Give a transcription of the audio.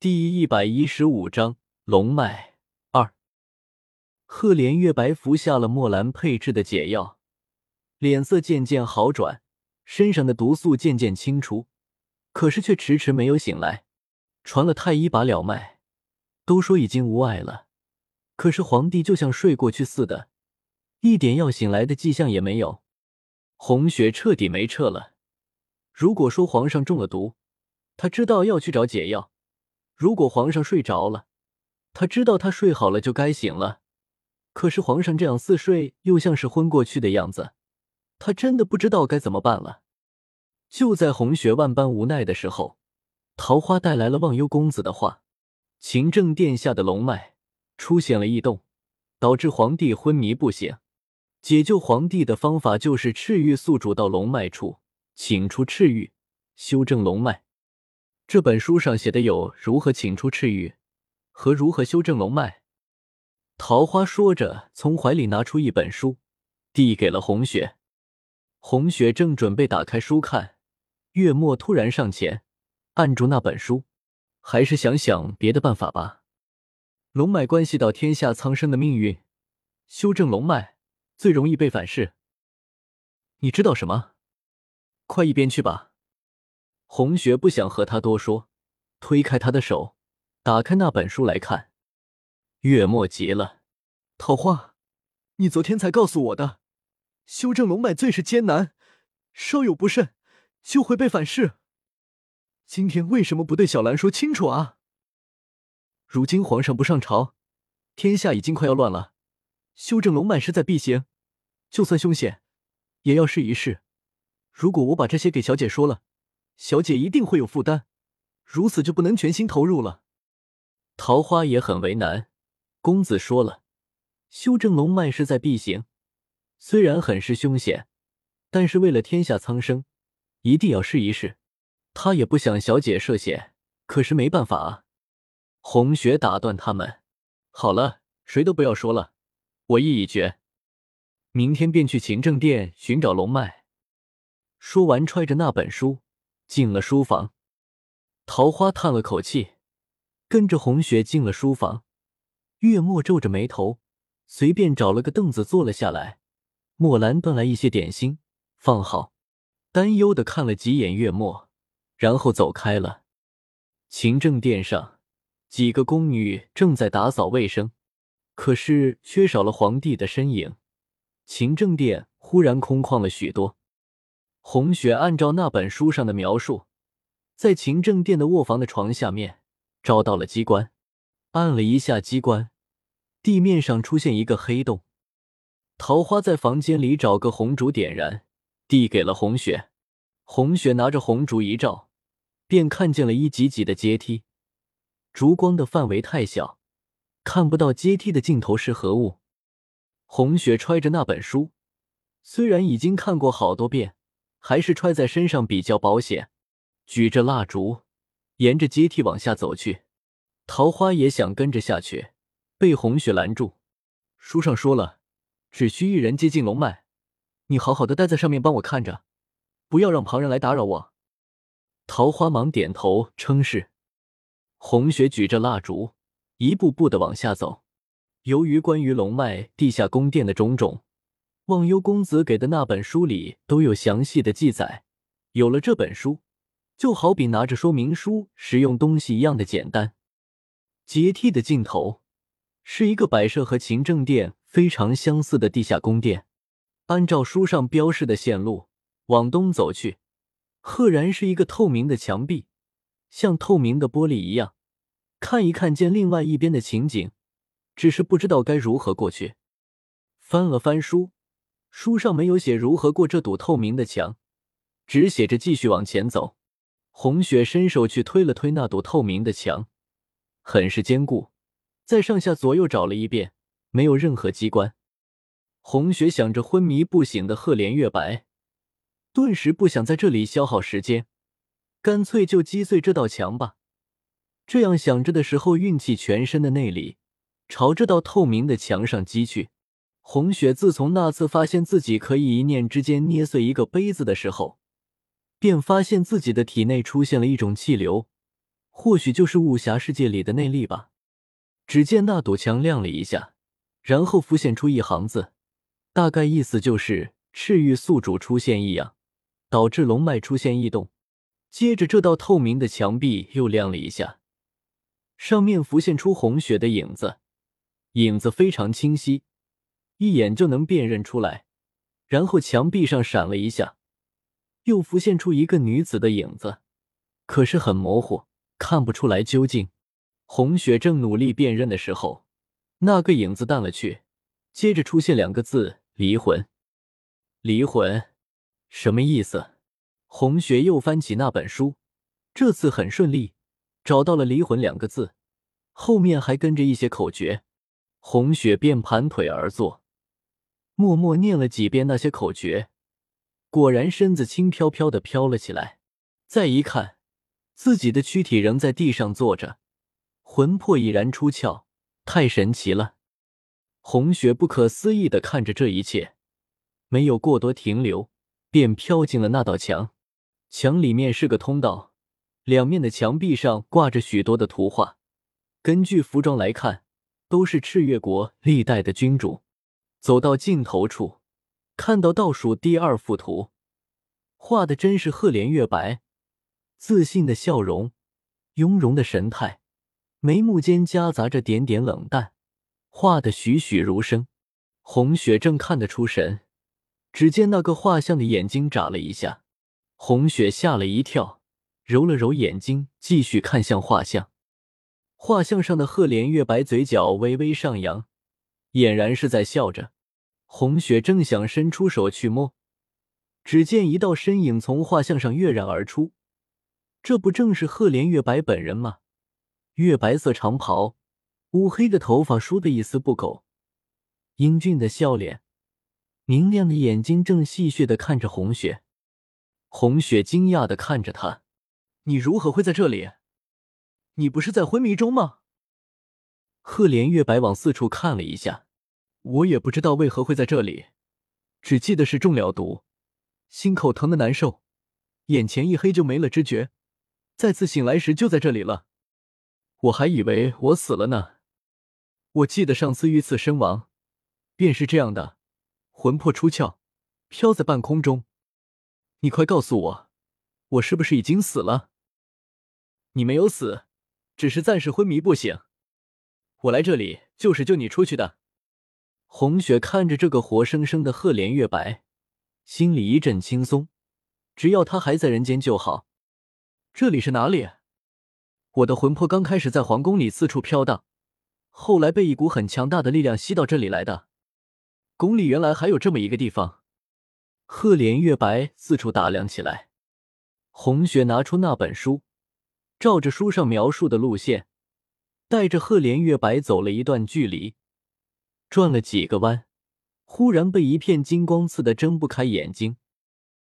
第一百一十五章龙脉二。赫连月白服下了墨兰配制的解药，脸色渐渐好转，身上的毒素渐渐清除，可是却迟迟没有醒来。传了太医把了脉，都说已经无碍了，可是皇帝就像睡过去似的，一点要醒来的迹象也没有。红雪彻底没撤了。如果说皇上中了毒，他知道要去找解药。如果皇上睡着了，他知道他睡好了就该醒了。可是皇上这样似睡又像是昏过去的样子，他真的不知道该怎么办了。就在红雪万般无奈的时候，桃花带来了忘忧公子的话：秦正殿下的龙脉出现了异动，导致皇帝昏迷不醒。解救皇帝的方法就是赤玉宿主到龙脉处，请出赤玉，修正龙脉。这本书上写的有如何请出赤玉和如何修正龙脉。桃花说着，从怀里拿出一本书，递给了红雪。红雪正准备打开书看，月末突然上前按住那本书，还是想想别的办法吧。龙脉关系到天下苍生的命运，修正龙脉最容易被反噬。你知道什么？快一边去吧。红雪不想和他多说，推开他的手，打开那本书来看。月末急了：“桃花，你昨天才告诉我的，修正龙脉最是艰难，稍有不慎就会被反噬。今天为什么不对小兰说清楚啊？如今皇上不上朝，天下已经快要乱了，修正龙脉势在必行，就算凶险，也要试一试。如果我把这些给小姐说了。”小姐一定会有负担，如此就不能全心投入了。桃花也很为难。公子说了，修正龙脉势在必行，虽然很是凶险，但是为了天下苍生，一定要试一试。他也不想小姐涉险，可是没办法啊。红雪打断他们：“好了，谁都不要说了，我意已决，明天便去勤政殿寻找龙脉。”说完，揣着那本书。进了书房，桃花叹了口气，跟着红雪进了书房。月末皱着眉头，随便找了个凳子坐了下来。墨兰端来一些点心，放好，担忧的看了几眼月末，然后走开了。勤政殿上，几个宫女正在打扫卫生，可是缺少了皇帝的身影，勤政殿忽然空旷了许多。红雪按照那本书上的描述，在勤政殿的卧房的床下面找到了机关，按了一下机关，地面上出现一个黑洞。桃花在房间里找个红烛点燃，递给了红雪。红雪拿着红烛一照，便看见了一级级的阶梯，烛光的范围太小，看不到阶梯的尽头是何物。红雪揣着那本书，虽然已经看过好多遍。还是揣在身上比较保险。举着蜡烛，沿着阶梯往下走去。桃花也想跟着下去，被红雪拦住。书上说了，只需一人接近龙脉。你好好的待在上面，帮我看着，不要让旁人来打扰我。桃花忙点头称是。红雪举着蜡烛，一步步的往下走。由于关于龙脉地下宫殿的种种。忘忧公子给的那本书里都有详细的记载，有了这本书，就好比拿着说明书使用东西一样的简单。阶梯的尽头是一个摆设和勤政殿非常相似的地下宫殿。按照书上标示的线路往东走去，赫然是一个透明的墙壁，像透明的玻璃一样，看一看见另外一边的情景，只是不知道该如何过去。翻了翻书。书上没有写如何过这堵透明的墙，只写着继续往前走。红雪伸手去推了推那堵透明的墙，很是坚固。在上下左右找了一遍，没有任何机关。红雪想着昏迷不醒的赫连月白，顿时不想在这里消耗时间，干脆就击碎这道墙吧。这样想着的时候，运气全身的内力朝这道透明的墙上击去。红雪自从那次发现自己可以一念之间捏碎一个杯子的时候，便发现自己的体内出现了一种气流，或许就是武侠世界里的内力吧。只见那堵墙亮了一下，然后浮现出一行字，大概意思就是赤玉宿主出现异样，导致龙脉出现异动。接着，这道透明的墙壁又亮了一下，上面浮现出红雪的影子，影子非常清晰，一眼就能辨认出来。然后墙壁上闪了一下，又浮现出一个女子的影子，可是很模糊，看不出来究竟。红雪正努力辨认的时候，那个影子淡了去，接着出现两个字：离魂。离魂，什么意思？红雪又翻起那本书，这次很顺利，找到了“离魂”两个字，后面还跟着一些口诀。红雪便盘腿而坐，默默念了几遍那些口诀，果然身子轻飘飘的飘了起来。再一看，自己的躯体仍在地上坐着。魂魄已然出窍，太神奇了！红雪不可思议的看着这一切，没有过多停留，便飘进了那道墙。墙里面是个通道，两面的墙壁上挂着许多的图画。根据服装来看，都是赤月国历代的君主。走到尽头处，看到倒数第二幅图，画的真是赫连月白，自信的笑容，雍容的神态。眉目间夹杂着点点冷淡，画的栩栩如生。红雪正看得出神，只见那个画像的眼睛眨了一下，红雪吓了一跳，揉了揉眼睛，继续看向画像。画像上的赫连月白嘴角微微上扬，俨然是在笑着。红雪正想伸出手去摸，只见一道身影从画像上跃然而出，这不正是赫连月白本人吗？月白色长袍，乌黑的头发梳得一丝不苟，英俊的笑脸，明亮的眼睛正戏谑的看着红雪。红雪惊讶的看着他：“你如何会在这里？你不是在昏迷中吗？”赫连月白往四处看了一下，我也不知道为何会在这里，只记得是中了毒，心口疼的难受，眼前一黑就没了知觉，再次醒来时就在这里了。我还以为我死了呢。我记得上次遇刺身亡，便是这样的，魂魄出窍，飘在半空中。你快告诉我，我是不是已经死了？你没有死，只是暂时昏迷不醒。我来这里就是救你出去的。红雪看着这个活生生的赫连月白，心里一阵轻松。只要他还在人间就好。这里是哪里？我的魂魄刚开始在皇宫里四处飘荡，后来被一股很强大的力量吸到这里来的。宫里原来还有这么一个地方。赫连月白四处打量起来。红雪拿出那本书，照着书上描述的路线，带着赫连月白走了一段距离，转了几个弯，忽然被一片金光刺得睁不开眼睛，